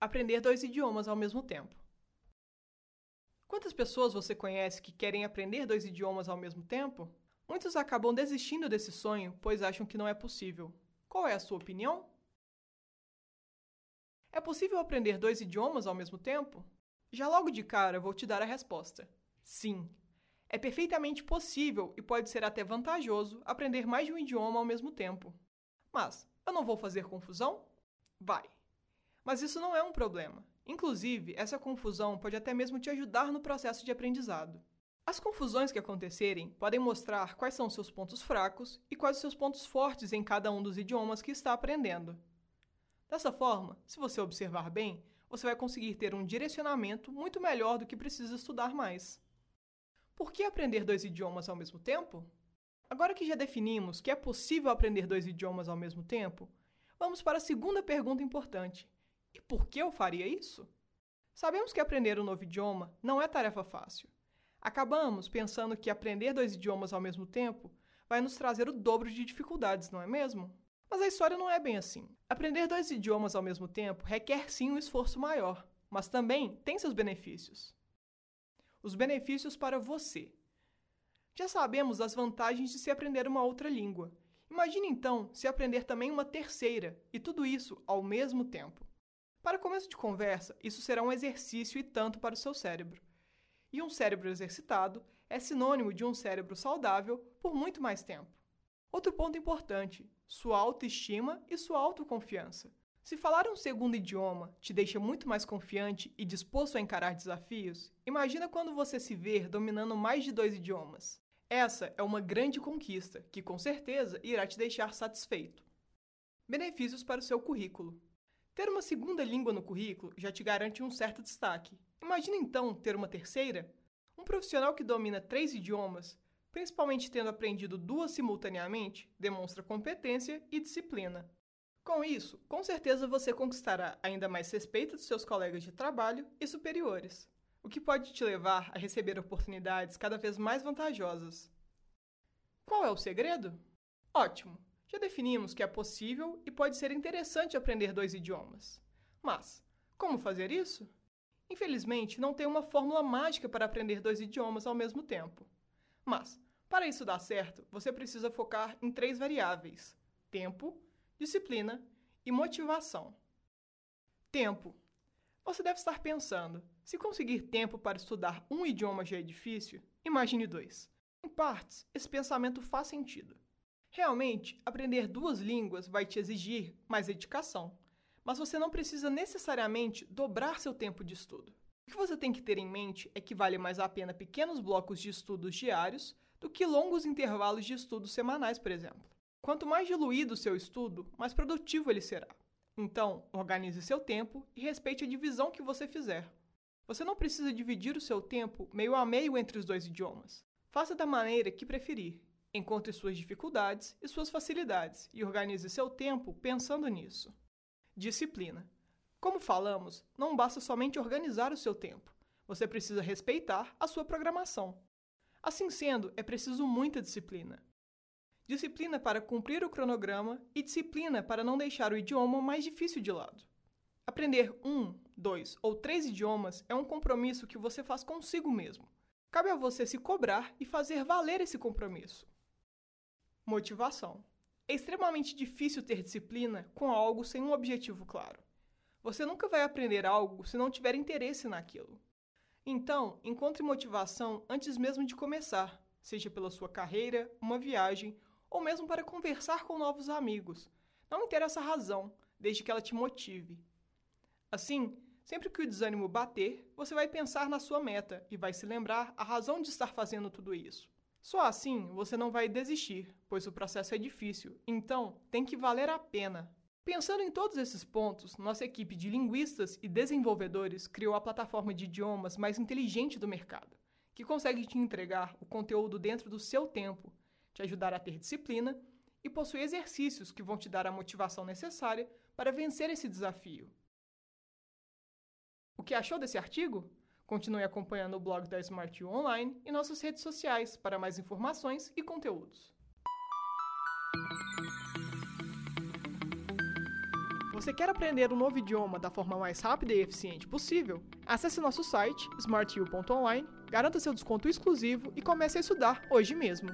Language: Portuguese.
aprender dois idiomas ao mesmo tempo. Quantas pessoas você conhece que querem aprender dois idiomas ao mesmo tempo? Muitos acabam desistindo desse sonho, pois acham que não é possível. Qual é a sua opinião? É possível aprender dois idiomas ao mesmo tempo? Já logo de cara vou te dar a resposta. Sim. É perfeitamente possível e pode ser até vantajoso aprender mais de um idioma ao mesmo tempo. Mas eu não vou fazer confusão? Vai. Mas isso não é um problema. Inclusive, essa confusão pode até mesmo te ajudar no processo de aprendizado. As confusões que acontecerem podem mostrar quais são seus pontos fracos e quais os seus pontos fortes em cada um dos idiomas que está aprendendo. Dessa forma, se você observar bem, você vai conseguir ter um direcionamento muito melhor do que precisa estudar mais. Por que aprender dois idiomas ao mesmo tempo? Agora que já definimos que é possível aprender dois idiomas ao mesmo tempo, vamos para a segunda pergunta importante: e por que eu faria isso? Sabemos que aprender um novo idioma não é tarefa fácil. Acabamos pensando que aprender dois idiomas ao mesmo tempo vai nos trazer o dobro de dificuldades, não é mesmo? Mas a história não é bem assim. Aprender dois idiomas ao mesmo tempo requer sim um esforço maior, mas também tem seus benefícios. Os benefícios para você. Já sabemos das vantagens de se aprender uma outra língua. Imagine então se aprender também uma terceira, e tudo isso ao mesmo tempo. Para começo de conversa, isso será um exercício e tanto para o seu cérebro. E um cérebro exercitado é sinônimo de um cérebro saudável por muito mais tempo. Outro ponto importante: sua autoestima e sua autoconfiança. Se falar um segundo idioma te deixa muito mais confiante e disposto a encarar desafios, imagina quando você se ver dominando mais de dois idiomas. Essa é uma grande conquista que com certeza irá te deixar satisfeito. Benefícios para o seu currículo. Ter uma segunda língua no currículo já te garante um certo destaque. Imagina então ter uma terceira? Um profissional que domina três idiomas, principalmente tendo aprendido duas simultaneamente, demonstra competência e disciplina. Com isso, com certeza você conquistará ainda mais respeito dos seus colegas de trabalho e superiores, o que pode te levar a receber oportunidades cada vez mais vantajosas. Qual é o segredo? Ótimo! Já definimos que é possível e pode ser interessante aprender dois idiomas. Mas, como fazer isso? Infelizmente, não tem uma fórmula mágica para aprender dois idiomas ao mesmo tempo. Mas, para isso dar certo, você precisa focar em três variáveis: tempo, disciplina e motivação. Tempo. Você deve estar pensando: se conseguir tempo para estudar um idioma já é difícil, imagine dois. Em partes, esse pensamento faz sentido. Realmente, aprender duas línguas vai te exigir mais dedicação, mas você não precisa necessariamente dobrar seu tempo de estudo. O que você tem que ter em mente é que vale mais a pena pequenos blocos de estudos diários do que longos intervalos de estudos semanais, por exemplo. Quanto mais diluído o seu estudo, mais produtivo ele será. Então, organize seu tempo e respeite a divisão que você fizer. Você não precisa dividir o seu tempo meio a meio entre os dois idiomas. Faça da maneira que preferir Encontre suas dificuldades e suas facilidades e organize seu tempo pensando nisso. Disciplina. Como falamos, não basta somente organizar o seu tempo, você precisa respeitar a sua programação. Assim sendo, é preciso muita disciplina. Disciplina para cumprir o cronograma e disciplina para não deixar o idioma mais difícil de lado. Aprender um, dois ou três idiomas é um compromisso que você faz consigo mesmo. Cabe a você se cobrar e fazer valer esse compromisso. Motivação. É extremamente difícil ter disciplina com algo sem um objetivo claro. Você nunca vai aprender algo se não tiver interesse naquilo. Então, encontre motivação antes mesmo de começar, seja pela sua carreira, uma viagem ou mesmo para conversar com novos amigos. Não interessa a razão, desde que ela te motive. Assim, sempre que o desânimo bater, você vai pensar na sua meta e vai se lembrar a razão de estar fazendo tudo isso. Só assim você não vai desistir, pois o processo é difícil, então tem que valer a pena. Pensando em todos esses pontos, nossa equipe de linguistas e desenvolvedores criou a plataforma de idiomas mais inteligente do mercado, que consegue te entregar o conteúdo dentro do seu tempo, te ajudar a ter disciplina e possui exercícios que vão te dar a motivação necessária para vencer esse desafio. O que achou desse artigo? Continue acompanhando o blog da Smart U Online e nossas redes sociais para mais informações e conteúdos. Você quer aprender um novo idioma da forma mais rápida e eficiente possível? Acesse nosso site smartu.online, garanta seu desconto exclusivo e comece a estudar hoje mesmo.